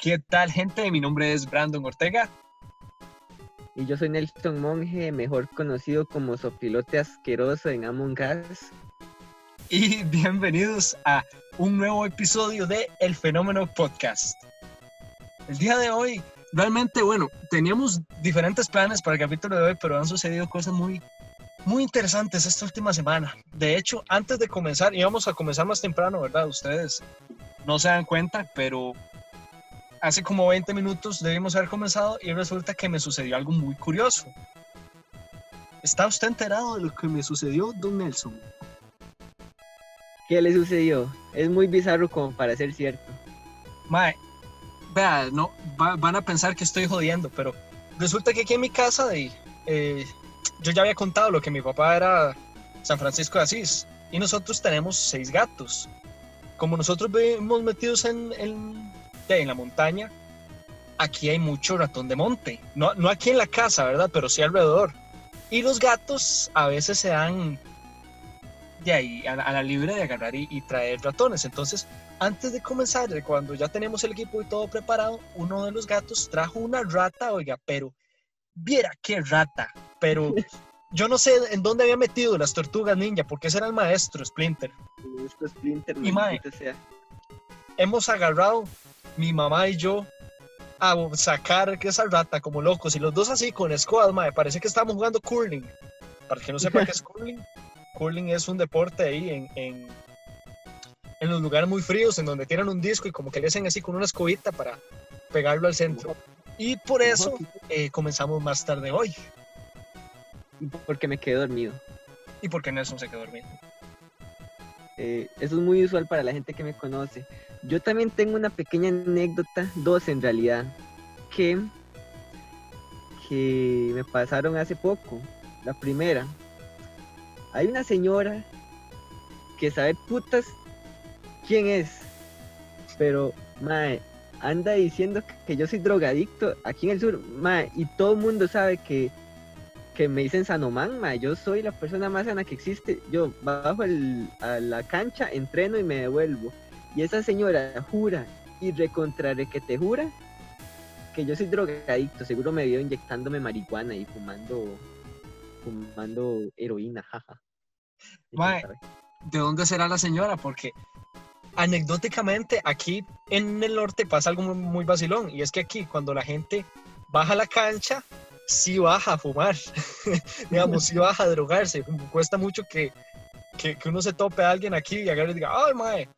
¿Qué tal, gente? Mi nombre es Brandon Ortega. Y yo soy Nelson Monge, mejor conocido como sopilote asqueroso en Among Us. Y bienvenidos a un nuevo episodio de El Fenómeno Podcast. El día de hoy, realmente, bueno, teníamos diferentes planes para el capítulo de hoy, pero han sucedido cosas muy, muy interesantes esta última semana. De hecho, antes de comenzar, íbamos a comenzar más temprano, ¿verdad? Ustedes no se dan cuenta, pero hace como 20 minutos debimos haber comenzado y resulta que me sucedió algo muy curioso. ¿Está usted enterado de lo que me sucedió, don Nelson? ¿Qué le sucedió? Es muy bizarro como para ser cierto. Mae, vea, no, van a pensar que estoy jodiendo, pero resulta que aquí en mi casa de, eh, yo ya había contado lo que mi papá era San Francisco de Asís y nosotros tenemos seis gatos. Como nosotros vivimos metidos en, en en la montaña, aquí hay mucho ratón de monte. No, no aquí en la casa, ¿verdad? Pero sí alrededor. Y los gatos a veces se dan de ahí a, la libre de agarrar y, traer ratones. Entonces, antes de comenzar, cuando ya tenemos el equipo y todo preparado, uno de los gatos trajo una rata, oiga, pero viera qué rata. Pero yo no sé en dónde había metido las tortugas ninja, porque ese era el maestro Splinter. Splinter, y mae, hemos agarrado mi mamá y yo a sacar esa rata como locos y los dos así con squad, me parece que estábamos jugando curling. Para que no sepa qué es curling, curling es un deporte ahí en, en, en, los lugares muy fríos, en donde tienen un disco y como que le hacen así con una escobita para pegarlo al centro. Y por eso eh, comenzamos más tarde hoy. Porque me quedé dormido. ¿Y porque Nelson se quedó dormido? Eh, eso es muy usual para la gente que me conoce. Yo también tengo una pequeña anécdota, dos en realidad, que, que me pasaron hace poco. La primera, hay una señora que sabe putas quién es, pero mae, anda diciendo que yo soy drogadicto aquí en el sur, mae, y todo el mundo sabe que, que me dicen Sanoman, mae, yo soy la persona más sana que existe. Yo bajo el, a la cancha, entreno y me devuelvo. Y esa señora jura y recontraré que te jura que yo soy drogadicto. Seguro me vio inyectándome marihuana y fumando, fumando heroína, jaja. ¿de dónde será la señora? Porque anecdóticamente aquí en el norte pasa algo muy, vacilón. Y es que aquí cuando la gente baja la cancha, sí baja a fumar. Digamos, sí baja a drogarse. Cuesta mucho que, que, uno se tope a alguien aquí y agarre y diga, ay, mae,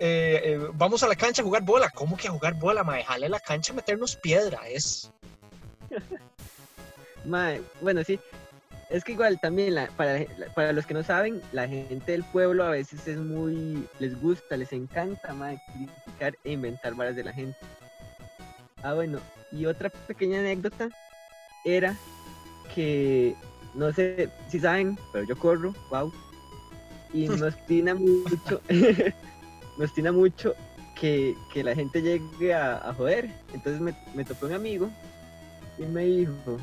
eh, eh, vamos a la cancha a jugar bola. ¿Cómo que a jugar bola, mae? Jale la cancha a meternos piedra, es. mae, bueno, sí. Es que igual también, para, para, los que no saben, la gente del pueblo a veces es muy. les gusta, les encanta, mae, criticar e inventar varas de la gente. Ah, bueno, y otra pequeña anécdota era que, no sé si saben, pero yo corro, wow. Y nos tiene mucho. me obstina mucho que, la gente llegue a, joder. Entonces me, me topé un amigo y me dijo,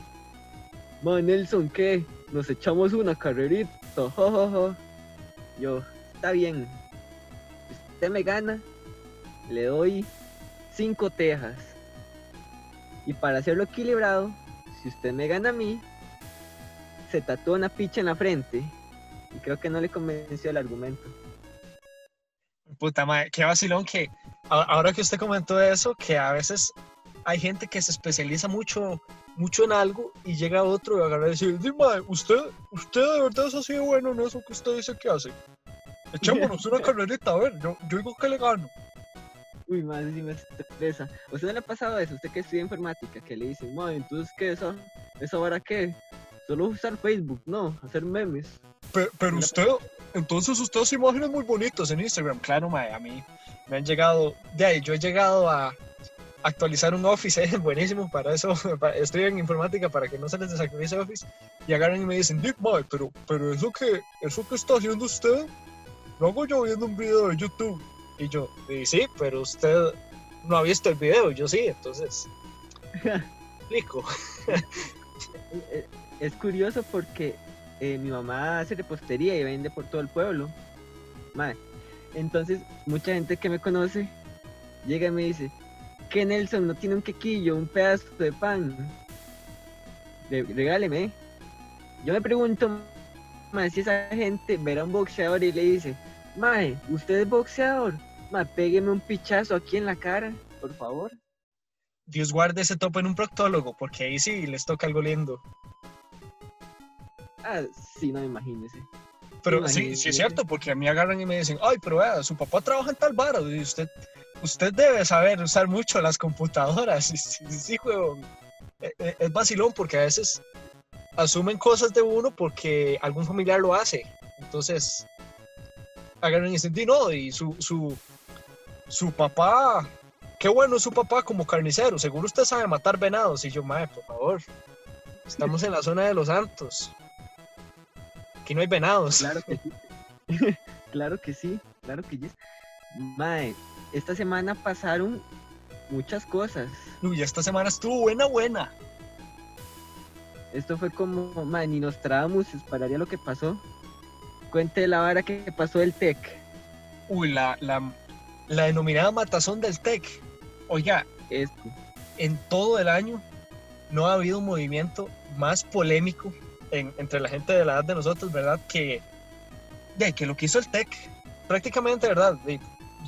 Man, Nelson, ¿qué? Nos echamos una carrerita, Yo, está bien. Si usted me gana, le doy cinco tejas. Y para hacerlo equilibrado, si usted me gana a mí, se tatúa una picha en la frente. Y creo que no le convenció el argumento. Puta madre, qué vacilón que ahora que usted comentó eso, que a veces hay gente que se especializa mucho, mucho en algo y llega otro y agarra y dice, madre, usted, usted de verdad es así de bueno en eso que usted dice que hace. Echémonos una carrerita, a ver, yo, yo digo que le gano. Uy, madre, si me estresa. ¿Usted no le ha pasado eso? Usted que estudia informática, que le dicen, madre, entonces, ¿qué eso? ¿Eso ahora qué? Solo usar Facebook, no, hacer memes. Pero, usted, entonces usted hace imágenes muy bonitas en Instagram. Claro, mae, a mí me han llegado, de ahí, yo he llegado a actualizar un Office, ¿eh? buenísimo, para eso estoy en informática para que no se les desactualice Office y agarran y me dicen, Dick, mae, pero, pero eso, que, eso que está haciendo usted, lo hago yo viendo un video de YouTube. Y yo, y sí, pero usted no ha visto el video, yo sí, entonces, explico. es curioso porque eh, mi mamá hace repostería y vende por todo el pueblo. Entonces, mucha gente que me conoce llega y me dice, que Nelson no tiene un quequillo, un pedazo de pan? Re- regáleme. Yo me pregunto, mae, si esa gente verá a un boxeador y le dice, mae, ¿usted es boxeador? Mae, pégueme un pichazo aquí en la cara, por favor. Dios guarde ese topo en un proctólogo, porque ahí sí les toca algo lindo. Ah, sí, no, imagínese. Pero sí, Imagínate. sí es cierto, porque a mí agarran y me dicen, ay, pero vea, su papá trabaja en tal vara, y usted, usted debe saber usar mucho las computadoras. Y sí, sí, huevón. E- e- Es vacilón porque a veces asumen cosas de uno porque algún familiar lo hace. Entonces, agarran y dicen, "Di, no, y su, su, su papá, qué bueno es su papá como carnicero, seguro usted sabe matar venados. Y yo, madre, por favor, estamos en la zona de los santos. Aquí no hay venados. Claro que sí. claro que sí, claro que sí. Mae, esta semana pasaron muchas cosas. Uy, esta semana estuvo buena, buena. Esto fue como, mae, ni nos trabamos, esperaría lo que pasó. Cuente la vara que pasó el TEC. Uy, la, la, la denominada matazón del TEC. Oiga, Esto. en todo el año no ha habido un movimiento más polémico en- entre la gente de la edad de nosotros, ¿verdad? Que, de, que lo que hizo el TEC, prácticamente, ¿verdad? De-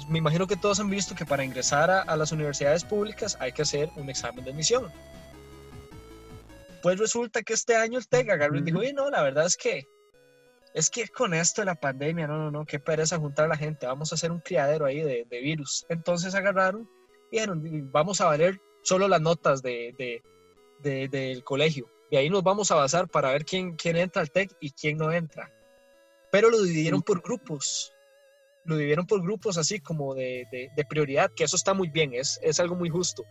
me imagino que todos han visto que para ingresar a, a las universidades públicas hay que hacer un examen de admisión. Pues resulta que este año el TEC agarró y dijo. "Oye, no, la verdad es que es que con esto de la pandemia, no, no, no, qué pereza juntar a la gente, vamos a hacer un criadero ahí de, de virus. Entonces agarraron y dijeron, vamos a valer solo las notas de- del colegio. Y ahí nos vamos a basar para ver quién, quién entra al TEC y quién no entra. Pero lo dividieron por grupos. Lo dividieron por grupos así como de, de- de prioridad, que eso está muy bien, es, es algo muy justo.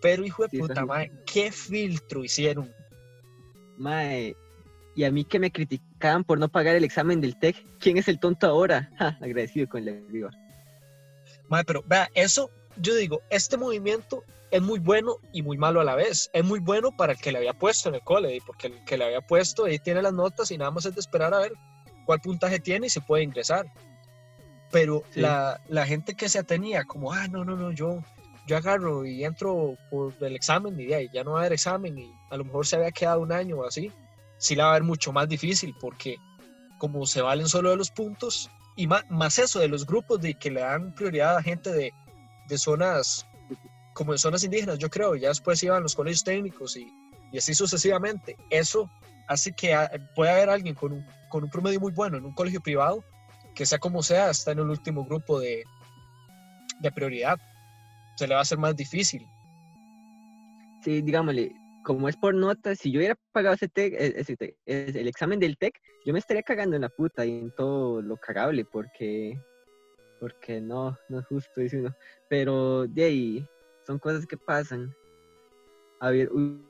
Pero hijo de Sí, puta, mae, ¿qué filtro hicieron? Mae, y a mí que me criticaban por no pagar el examen del TEC, ¿quién es el tonto ahora? Ja, agradecido con la viva. Mae, pero vea, eso, yo digo, este movimiento es muy bueno y muy malo a la vez. Es muy bueno para el que le había puesto en el cole, y porque el que le había puesto ahí tiene las notas y nada más es de esperar a ver cuál puntaje tiene y se puede ingresar. Pero Sí. la, la gente que se atenía como, ah, no, no, no, yo, yo agarro y entro por el examen y de ahí ya no va a haber examen y a lo mejor se había quedado un año o así, sí la va a ver mucho más difícil porque como se valen solo de los puntos y más, más eso de los grupos de que le dan prioridad a gente de, de zonas como de zonas indígenas, yo creo, ya después iban los colegios técnicos y, y así sucesivamente. Eso hace que pueda haber alguien con un, con un promedio muy bueno en un colegio privado, que sea como sea, está en el último grupo de, de prioridad. Se le va a hacer más difícil. Sí, digámosle, como es por notas, si yo hubiera pagado ese TEC, eh, ese TEC, el examen del TEC, yo me estaría cagando en la puta y en todo lo cagable, porque, porque no, no es justo, dice uno. Pero de ahí, son cosas que pasan. A ver, hu-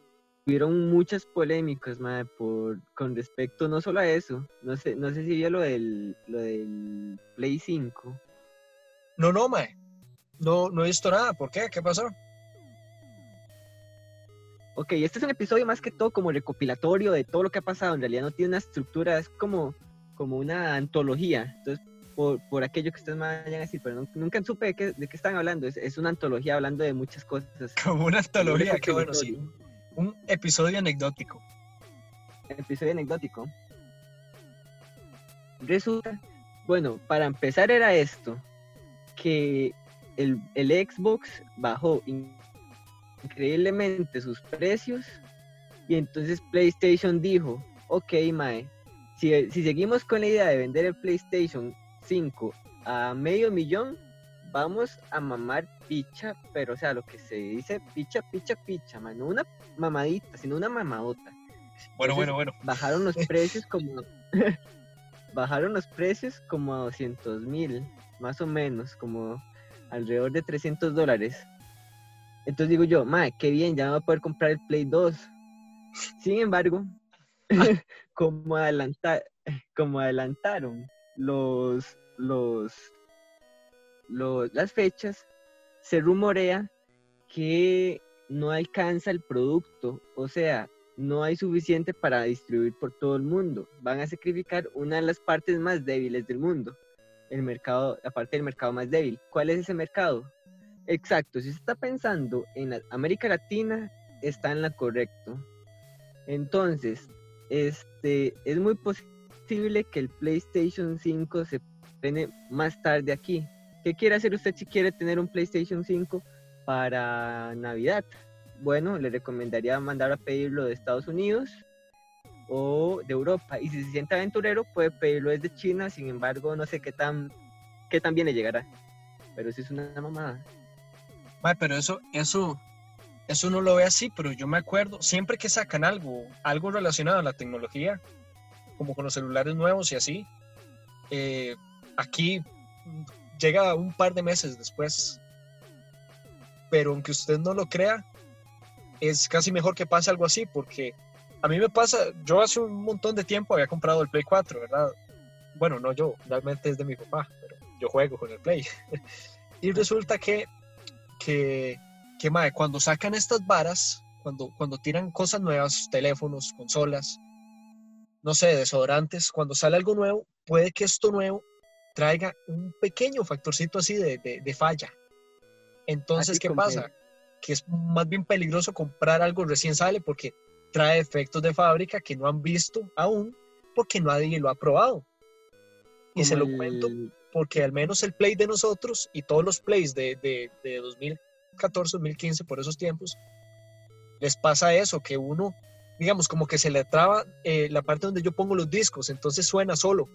hubieron muchas polémicas, madre, por, con respecto no solo a eso, no sé, no sé si vio lo del, lo del Play 5. No, no, mae. No, no he visto nada. ¿Por qué? ¿Qué pasó? Ok, este es un episodio más que todo como recopilatorio de todo lo que ha pasado. En realidad no tiene una estructura, es como, como una antología. Entonces, por, por aquello que ustedes me vayan a decir, pero no- nunca supe de qué, de qué están hablando. Es, es una antología hablando de muchas cosas. Como una antología, qué bueno, sí. Un episodio anecdótico. Episodio anecdótico. Resulta, bueno, para empezar era esto, que el, el Xbox bajó in- increíblemente sus precios y entonces PlayStation dijo, ok, Mae, si, si seguimos con la idea de vender el PlayStation 5 a medio millón, vamos a mamar picha, pero o sea, lo que se dice picha, picha, picha, mae, no una mamadita, sino una mamadota. Bueno, Entonces, bueno, bueno. bajaron los precios como bajaron los precios como a 200 mil más o menos como alrededor de 300 dólares. Entonces digo yo madre qué bien ya me voy a poder comprar el Play 2 sin embargo como adelantar como adelantaron los los los las fechas se rumorea que no alcanza el producto o sea no hay suficiente para distribuir por todo el mundo. Van a sacrificar una de las partes más débiles del mundo, el mercado, la parte del mercado más débil. ¿Cuál es ese mercado? Exacto, si se está pensando en la América Latina, está en la correcto. Entonces, este, es muy posible que el PlayStation 5 se prene más tarde aquí. ¿Qué quiere hacer usted si quiere tener un PlayStation 5 para Navidad? Bueno, le recomendaría mandar a pedirlo de Estados Unidos o de Europa. Y si se siente aventurero, puede pedirlo desde China. Sin embargo, no sé qué tan, qué tan bien le llegará. Pero si es una mamada. pero eso, eso, eso no lo ve así, pero yo me acuerdo, siempre que sacan algo, algo relacionado a la tecnología, como con los celulares nuevos y así, eh, aquí llega un par de meses después. Pero aunque usted no lo crea, es casi mejor que pase algo así, porque a mí me pasa, yo hace un montón de tiempo había comprado el Play 4, ¿verdad? Bueno, no yo, realmente es de mi papá, pero yo juego con el Play. y resulta que, que, que madre, cuando sacan estas varas, cuando, cuando tiran cosas nuevas, teléfonos, consolas, no sé, desodorantes, cuando sale algo nuevo, puede que esto nuevo traiga un pequeño factorcito así de, de, falla. Entonces, ¿qué pasa? Que es más bien peligroso comprar algo recién sale porque trae efectos de fábrica que no han visto aún porque nadie lo ha probado. Y se lo cuento porque al menos el Play de nosotros y todos los Plays de, de, de 2014, 2015, por esos tiempos, les pasa eso, que uno, digamos, como que se le traba eh, la parte donde yo pongo los discos, entonces suena solo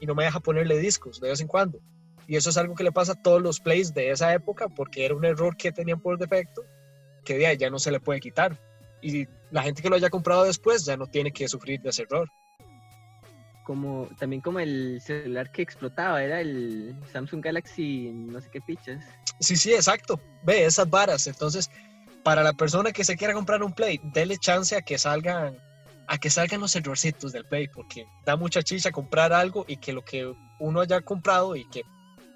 y no me deja ponerle discos de vez en cuando. Y eso es algo que le pasa a todos los plays de esa época porque era un error que tenían por defecto que de ahí ya no se le puede quitar y la gente que lo haya comprado después ya no tiene que sufrir de ese error. Como, también como el celular que explotaba, era el Samsung Galaxy, no sé qué pichas. Sí, sí, exacto. Ve esas varas. Entonces, para la persona que se quiera comprar un Play, dele chance a que salgan a que salgan los errorcitos del Play, porque da mucha chicha comprar algo y que lo que uno haya comprado y que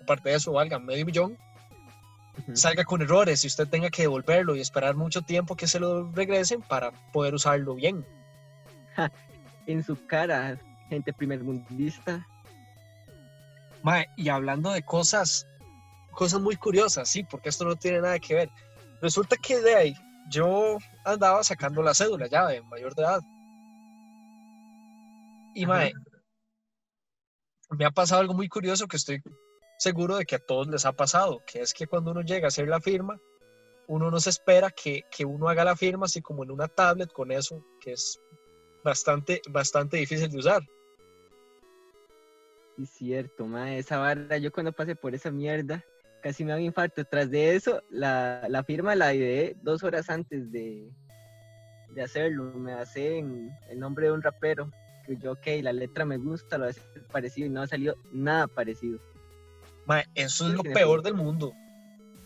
aparte de eso valga medio millón, salga con errores y usted tenga que devolverlo y esperar mucho tiempo que se lo regresen para poder usarlo bien. en su cara, gente primermundista. Y hablando de cosas, cosas muy curiosas, sí, porque esto no tiene nada que ver. Resulta que de ahí yo andaba sacando la cédula ya de mayor de edad. Y mae, me ha pasado algo muy curioso que estoy seguro de que a todos les ha pasado, que es que cuando uno llega a hacer la firma, uno no se espera que, que uno haga la firma así como en una tablet con eso, que es bastante, bastante difícil de usar. Es cierto, ma, esa barra, yo cuando pasé por esa mierda, casi me hago infarto. Tras de eso, la, la firma la ideé dos horas antes de, de hacerlo. Me hace en el nombre de un rapero. Que yo, ok, la letra me gusta, lo hace parecido y no ha salido nada parecido eso es lo peor del mundo.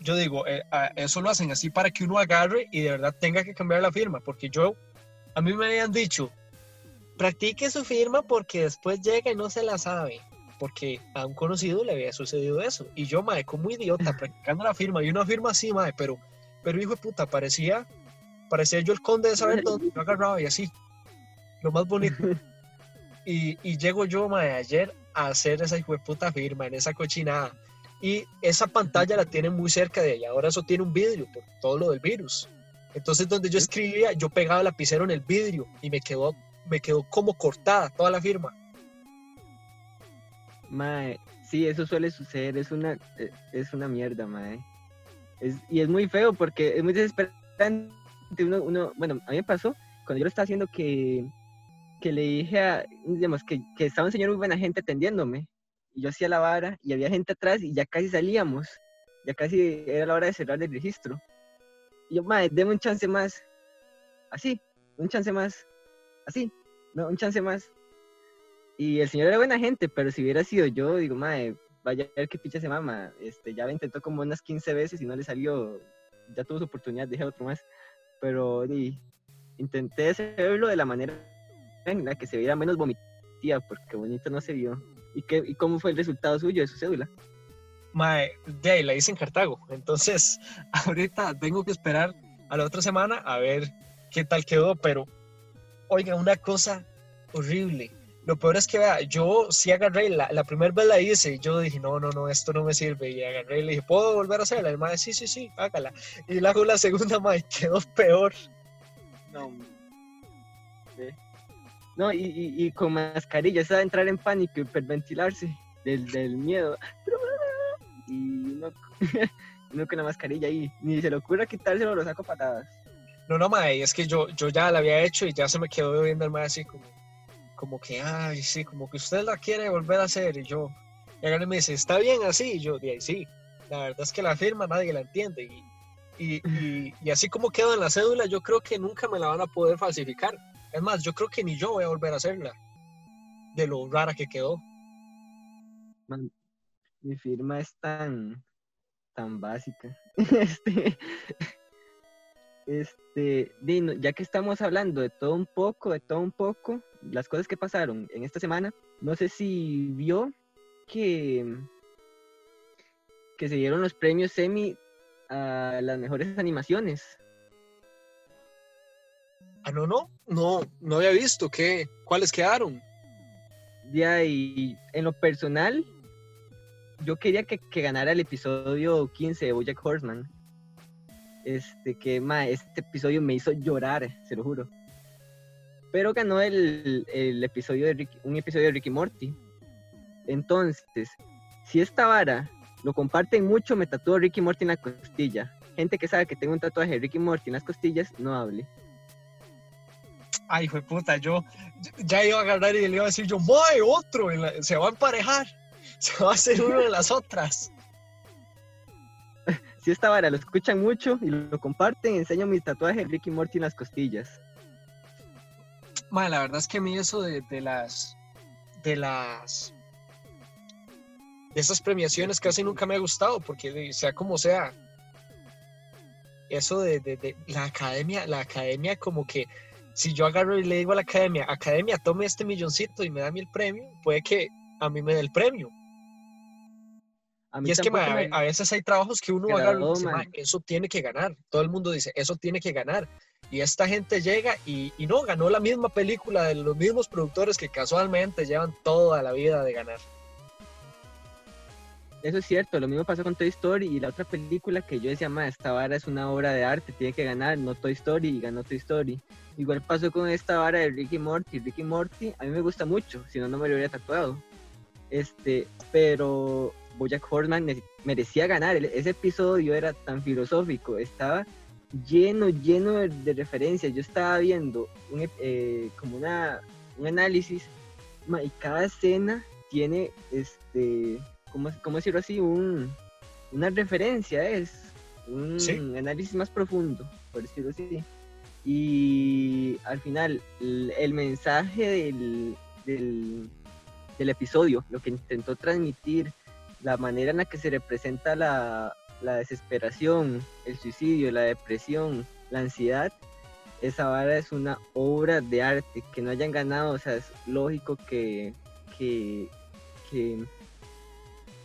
Yo digo, eh, eso lo hacen así para que uno agarre y de verdad tenga que cambiar la firma, porque yo, a mí me habían dicho, practique su firma porque después llega y no se la sabe, porque a un conocido le había sucedido eso. Y yo, mae, como idiota, practicando la firma, y una firma así, mae, pero, pero hijo de puta, parecía, parecía yo el conde de saber dónde yo agarraba y así, lo más bonito. Y, y llego yo, mae, ayer hacer esa puta firma en esa cochinada. Y esa pantalla la tienen muy cerca de ella. Ahora eso tiene un vidrio por todo lo del virus. Entonces donde yo escribía, yo pegaba el lapicero en el vidrio y me quedó, me quedó como cortada toda la firma. Mae, sí, eso suele suceder. Es una, e, es una mierda, mae. Y es muy feo porque es muy desesperante. Uno, uno, bueno, a mí me pasó cuando yo lo estaba haciendo que que le dije a, digamos, que, que, estaba un señor muy buena gente atendiéndome. Y yo hacía la vara y había gente atrás y ya casi salíamos. Ya casi era la hora de cerrar el registro. Y yo, madre, deme un chance más. Así, un chance más. Así, no, un chance más. Y el señor era buena gente, pero si hubiera sido yo, digo, madre, vaya a ver qué picha se mama. Este, ya lo intentó como unas 15 veces y no le salió. Ya tuvo su oportunidad, dije otro más. Pero y, intenté hacerlo de la manera en la que se viera menos vomitiva, porque bonito no se vio. ¿Y, qué, ¿Y cómo fue el resultado suyo de su cédula? Mae, de ahí la hice en Cartago. Entonces, ahorita tengo que esperar a la otra semana a ver qué tal quedó, pero oiga, una cosa horrible. Lo peor es que, vea, yo sí agarré, la, la primera vez la hice, y yo dije, no, no, no, esto no me sirve, y agarré y le dije, ¿puedo volver a hacerla? Y el mae, sí, sí, sí, hágala. Y la hago la segunda, mae, quedó peor. No, no y, y, y con mascarilla, eso va a entrar en pánico, hiperventilarse del, del miedo. Y uno con la mascarilla ahí, ni se le ocurra quitárselo, lo saco patadas. No, no, mae, es que yo, yo ya la había hecho y ya se me quedó viendo el mae así como, como que, ay, sí, como que usted la quiere volver a hacer. Y yo, y agarra y me dice, ¿está bien así? Y yo, de ahí sí, la verdad es que la firma nadie la entiende. Y, y, y, y así como quedó en la cédula, yo creo que nunca me la van a poder falsificar. Es más, yo creo que ni yo voy a volver a hacerla, de lo rara que quedó. Man, mi firma es tan, tan básica. Este, este, Dino, ya que estamos hablando de todo un poco, de todo un poco, las cosas que pasaron en esta semana, no sé si vio que, que se dieron los premios Emmy a las mejores animaciones. Ah, no, no, no, no había visto qué, cuáles quedaron. Ya, y en lo personal, yo quería que, que ganara el episodio 15 de Bojack Horseman. Este, que, ma, este episodio me hizo llorar, se lo juro. Pero ganó el, el episodio de Ricky- un episodio de Ricky Morty. Entonces, si esta vara lo comparten mucho, me tatúo Ricky Morty en la costilla. Gente que sabe que tengo un tatuaje de Ricky Morty en las costillas, no hable. Ay, hijo de puta, yo ya iba a agarrar y le iba a decir yo, ¡Mae, otro! la- se va a emparejar, se va a hacer uno de las otras. Si esta vara lo escuchan mucho y lo comparten, enseño mi tatuaje de Ricky Morty en las costillas. Mae, la verdad es que a mí eso de, de las. de las. de esas premiaciones casi nunca me ha gustado, porque sea como sea. Eso de, de- de la academia, la academia como que si yo agarro y le digo a la academia, academia, tome este milloncito y me da a mí el premio, puede que a mí me dé el premio. A mí Y es que me- a veces hay trabajos que uno dice, ma. "Ma, eso tiene que ganar. Todo el mundo dice, eso tiene que ganar. Y esta gente llega y, no, ganó la misma película de los mismos productores que casualmente llevan toda la vida de ganar. Eso es cierto, lo mismo pasó con Toy Story y la otra película que yo decía, ma, esta vara es una obra de arte, tiene que ganar, no Toy Story y ganó Toy Story. Igual pasó con esta vara de Ricky Morty. Ricky Morty a mí me gusta mucho, si no, no me lo hubiera tatuado. Este, pero Bojack Horseman merecía ganar. ese episodio era tan filosófico, estaba lleno, lleno de, de referencias. Yo estaba viendo un, eh, como una, un análisis ma, y cada escena tiene, este, ¿cómo, cómo decirlo así? Un, una referencia es, un Sí. análisis más profundo, por decirlo así. Y al final, el, el mensaje del, del, del episodio, lo que intentó transmitir, la manera en la que se representa la, la desesperación, el suicidio, la depresión, la ansiedad, esa vara es una obra de arte. Que no hayan ganado, o sea, es lógico que, que, que,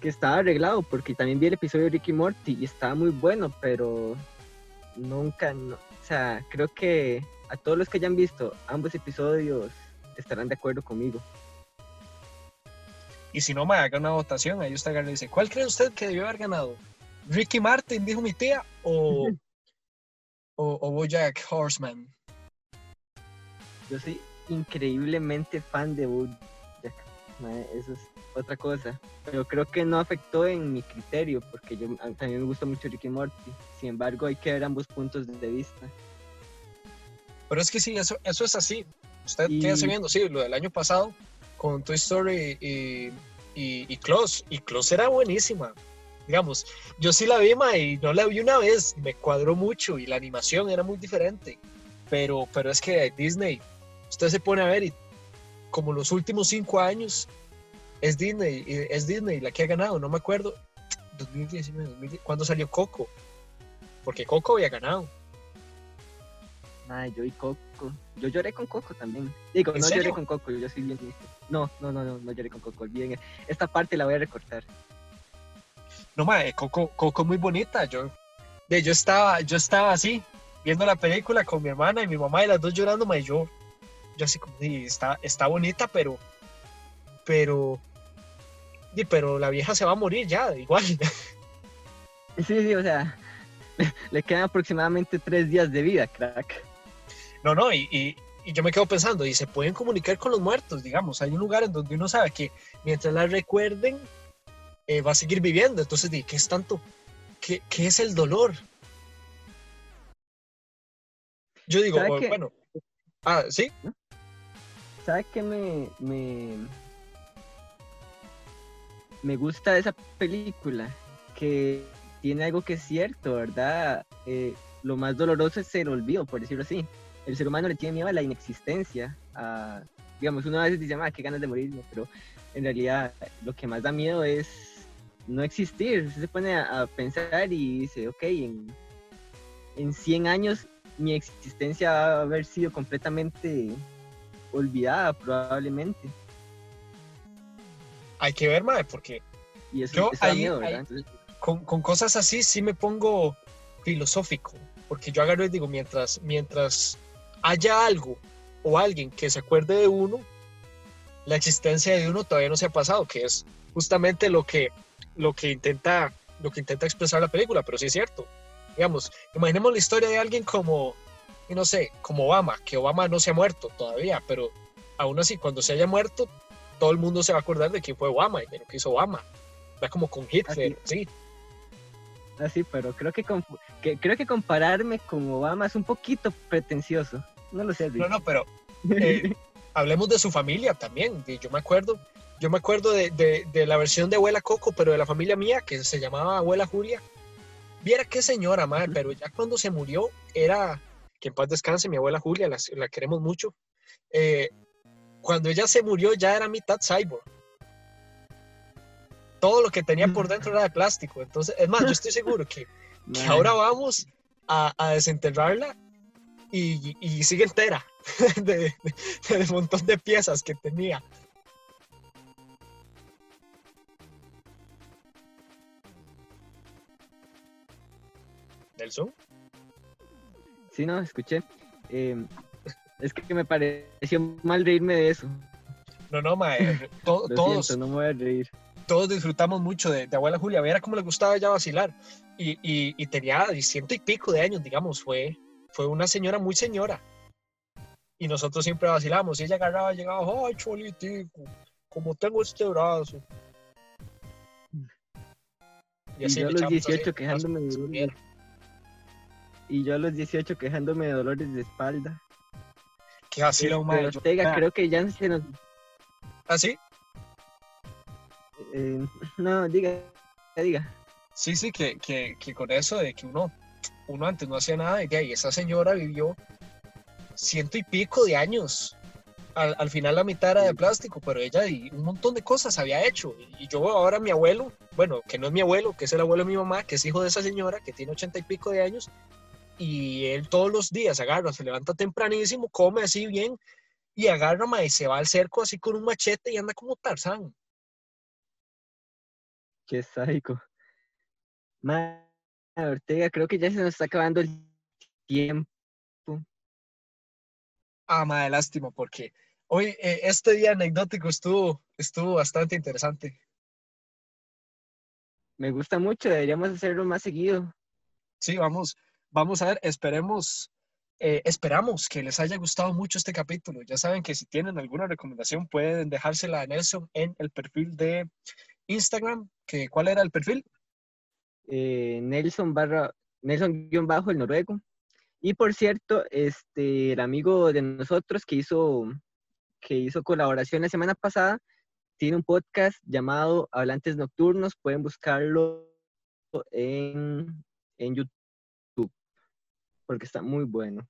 estaba arreglado, porque también vi el episodio de Ricky Morty y estaba muy bueno, pero nunca, no, o sea, creo que a todos los que hayan visto ambos episodios estarán de acuerdo conmigo. Y si no, me haga una votación, ahí usted agarra y dice, ¿cuál cree usted que debió haber ganado? ¿Ricky Martin, dijo mi tía, o, o, o Bojack Horseman? Yo soy increíblemente fan de Bojack. mae, Eso es otra cosa. Pero creo que no afectó en mi criterio, porque yo a- también me gusta mucho Ricky Morty. Sin embargo, hay que ver ambos puntos de vista. Pero es que sí, eso, eso es así. Usted Y- queda viendo, sí, lo del año pasado con Toy Story y, y, y Klaus. Y Klaus era buenísima. Digamos, yo sí la vi, ma, y no la vi una vez. Me cuadró mucho y la animación era muy diferente. Pero, pero es que Disney, usted se pone a ver y como los últimos cinco años es Disney, es Disney la que ha ganado, no me acuerdo. 2019, 2010, ¿cuándo salió Coco? Porque Coco había ganado. Ay, yo y Coco. Yo lloré con Coco también. Digo, ¿En no serio? lloré con Coco, yo soy bien. No, no, no, no, no lloré con Coco. Olviden. Esta parte la voy a recortar. No, mae, Coco, Coco muy bonita. Yo, de, yo, estaba, yo estaba así, viendo la película con mi hermana y mi mamá y las dos llorando, mae, yo, yo así como, sí, está, está bonita, pero, pero, di, pero la vieja se va a morir ya, igual. Sí, sí, o sea, le quedan aproximadamente tres días de vida, crack. No, no, y, y, y yo me quedo pensando, y se pueden comunicar con los muertos, digamos, hay un lugar en donde uno sabe que mientras la recuerden, eh, va a seguir viviendo, entonces, ¿qué es tanto? ¿Qué, qué es el dolor? Yo digo, bueno, ah, sí, ¿Sabes qué me, me, me gusta de esa película? Que tiene algo que es cierto, ¿verdad? Eh, lo más doloroso es el olvido, por decirlo así. El ser humano le tiene miedo a la inexistencia. A, digamos, uno a veces dice, ah, qué ganas de morirme, pero en realidad lo que más da miedo es no existir. Se pone a, a pensar y dice, ok, en, en 100 años mi existencia va a haber sido completamente olvidada probablemente. hay que ver, mae, porque Y eso, Yo eso ahí- miedo, ahí- ¿verdad? Entonces, con, con cosas así sí me pongo filosófico, porque yo agarro y digo, mientras, mientras haya algo o alguien que se acuerde de uno, la existencia de uno todavía no se ha pasado, que es justamente lo que, lo que intenta, lo que intenta expresar la película, pero sí es cierto. Digamos, imaginemos la historia de alguien como, no sé, como Obama, que Obama no se ha muerto todavía, pero aún así, cuando se haya muerto, todo el mundo se va a acordar de quién fue Obama y de lo que hizo Obama. Da como con Hitler, sí. así, pero creo que, creo que compararme con Obama es un poquito pretencioso. No lo sé. No, no, pero eh, hablemos de su familia también. Yo me acuerdo, yo me acuerdo de, de- de la versión de Abuela Coco, pero de la familia mía, que se llamaba Abuela Julia. Viera qué señora, madre, pero ya cuando se murió, era, que en paz descanse, mi abuela Julia, la, la queremos mucho. eh, cuando ella se murió, ya era mitad cyborg. Todo lo que tenía por dentro era de plástico. Entonces, es más, yo estoy seguro que, que ahora vamos a, a desenterrarla y, y sigue entera de, de- del montón de piezas que tenía. Nelson, Sí, no, escuché. Eh, es que me pareció mal reírme de eso. no, no, mae, to- Lo todos, siento, no me voy a reír. todos disfrutamos mucho de, de abuela Julia, viera cómo le gustaba ya vacilar. Y, y, y tenía ciento y pico de años, digamos, fue, fue una señora muy señora. Y nosotros siempre vacilamos, y ella agarraba, llegaba, ay, cholitico, como tengo este brazo. Y yo a los echamos 18 así, quejándome de más- dolores. Y yo a los 18 quejándome de dolores de espalda. Que así lo Pero Ortega, creo que ya se nos... ¿Así? eh, no, diga, diga. Sí, sí, que, que, que con eso de que uno, uno antes no hacía nada, y de ahí esa señora vivió ciento y pico de años. Al, al final la mitad era de plástico, pero ella y un montón de cosas había hecho. Y, yo ahora mi abuelo, bueno, que no es mi abuelo, que es el abuelo de mi mamá, que es hijo de esa señora, que tiene ochenta y pico de años, y él todos los días agarra, se levanta tempranísimo, come así bien, y agarra ma, y se va al cerco así con un machete y anda como Tarzán. Qué sádico. Ma, Ortega, creo que ya se nos está acabando el tiempo. Ah, madre, lástima, porque hoy eh, este día anecdótico estuvo, estuvo bastante interesante. Me gusta mucho, deberíamos hacerlo más seguido. Sí, vamos, vamos a ver, esperemos, eh, esperamos que les haya gustado mucho este capítulo. Ya saben que si tienen alguna recomendación pueden dejársela a Nelson en el perfil de Instagram. Que, ¿Cuál era el perfil? eh, Nelson barra, Nelson guion bajo el noruego. Y por cierto, este, el amigo de nosotros que hizo, que hizo colaboración la semana pasada, tiene un podcast llamado Hablantes Nocturnos. Pueden buscarlo en, en YouTube, porque está muy bueno.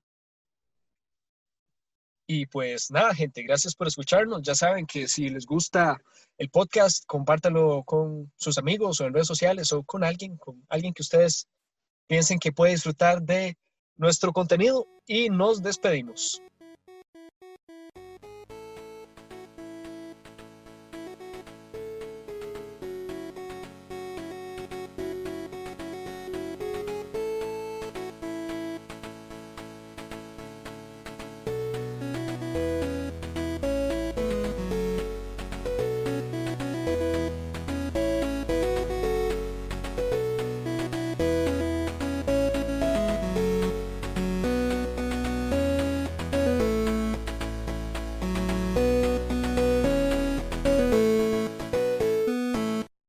Y pues nada, gente, gracias por escucharnos. Ya saben que si les gusta el podcast, compártanlo con sus amigos o en redes sociales o con alguien, con alguien que ustedes piensen que puede disfrutar de nuestro contenido y nos despedimos.